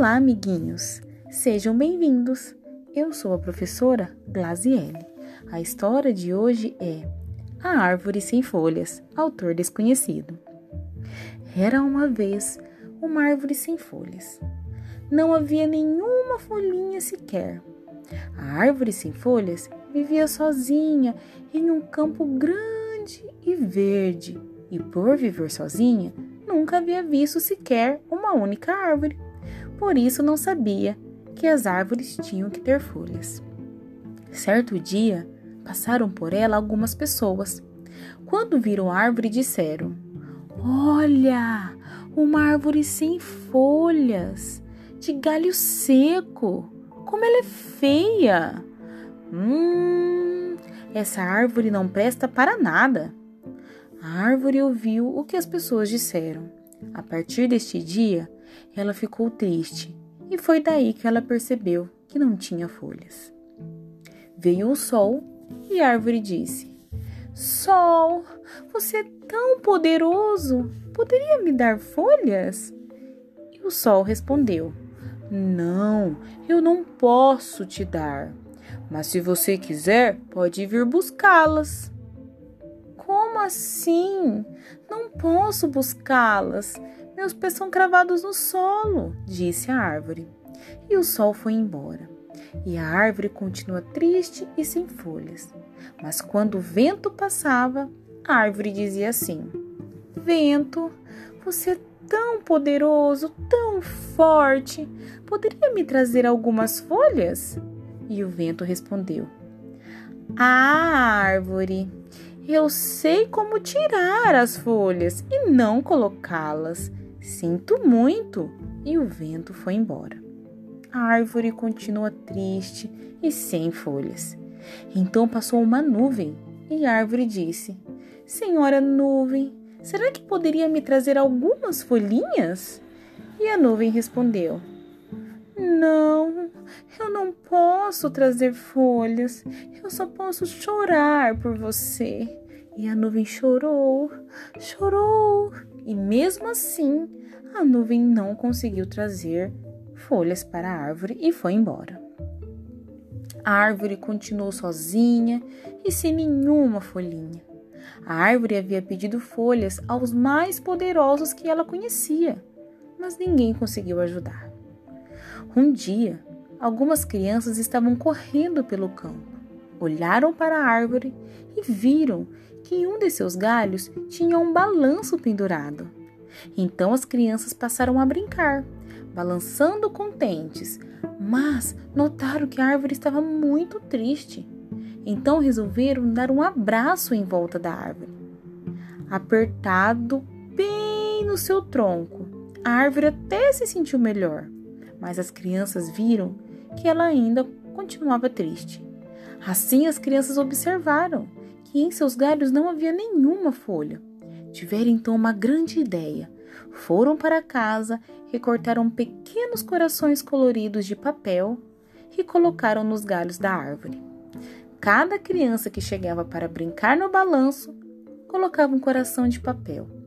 Olá, amiguinhos! Sejam bem-vindos! Eu sou a professora Glaziele. A história de hoje é A Árvore Sem Folhas, autor desconhecido. Era uma vez uma árvore sem folhas. Não havia nenhuma folhinha sequer. A árvore sem folhas vivia sozinha em um campo grande e verde, e por viver sozinha, nunca havia visto sequer uma única árvore. Por isso não sabia que as árvores tinham que ter folhas. Certo dia, passaram por ela algumas pessoas. Quando viram a árvore, disseram: Olha, uma árvore sem folhas, de galho seco. Como ela é feia! Hum, essa árvore não presta para nada. A árvore ouviu o que as pessoas disseram. A partir deste dia, ela ficou triste e foi daí que ela percebeu que não tinha folhas. Veio o sol e a árvore disse: Sol, você é tão poderoso, poderia me dar folhas? E o sol respondeu: Não, eu não posso te dar, mas se você quiser, pode vir buscá-las. Como assim? Não posso buscá-las. Meus pés são cravados no solo, disse a árvore. E o sol foi embora. E a árvore continua triste e sem folhas. Mas quando o vento passava, a árvore dizia assim: Vento, você é tão poderoso, tão forte, poderia me trazer algumas folhas? E o vento respondeu: Ah, árvore, eu sei como tirar as folhas e não colocá-las. Sinto muito! E o vento foi embora. A árvore continua triste e sem folhas. Então passou uma nuvem e a árvore disse: Senhora nuvem, será que poderia me trazer algumas folhinhas? E a nuvem respondeu: Não, eu não posso trazer folhas, eu só posso chorar por você. E a nuvem chorou, chorou e mesmo assim a nuvem não conseguiu trazer folhas para a árvore e foi embora. A árvore continuou sozinha e sem nenhuma folhinha. A árvore havia pedido folhas aos mais poderosos que ela conhecia, mas ninguém conseguiu ajudar. Um dia, algumas crianças estavam correndo pelo campo. Olharam para a árvore e viram que em um de seus galhos tinha um balanço pendurado. Então as crianças passaram a brincar, balançando contentes, mas notaram que a árvore estava muito triste. Então resolveram dar um abraço em volta da árvore, apertado bem no seu tronco. A árvore até se sentiu melhor, mas as crianças viram que ela ainda continuava triste. Assim as crianças observaram que em seus galhos não havia nenhuma folha. Tiveram então uma grande ideia. Foram para casa, recortaram pequenos corações coloridos de papel e colocaram nos galhos da árvore. Cada criança que chegava para brincar no balanço colocava um coração de papel.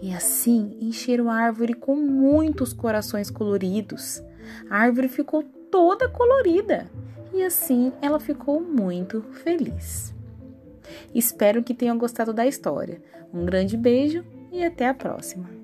E assim encheram a árvore com muitos corações coloridos. A árvore ficou toda colorida e assim ela ficou muito feliz. Espero que tenham gostado da história. Um grande beijo e até a próxima!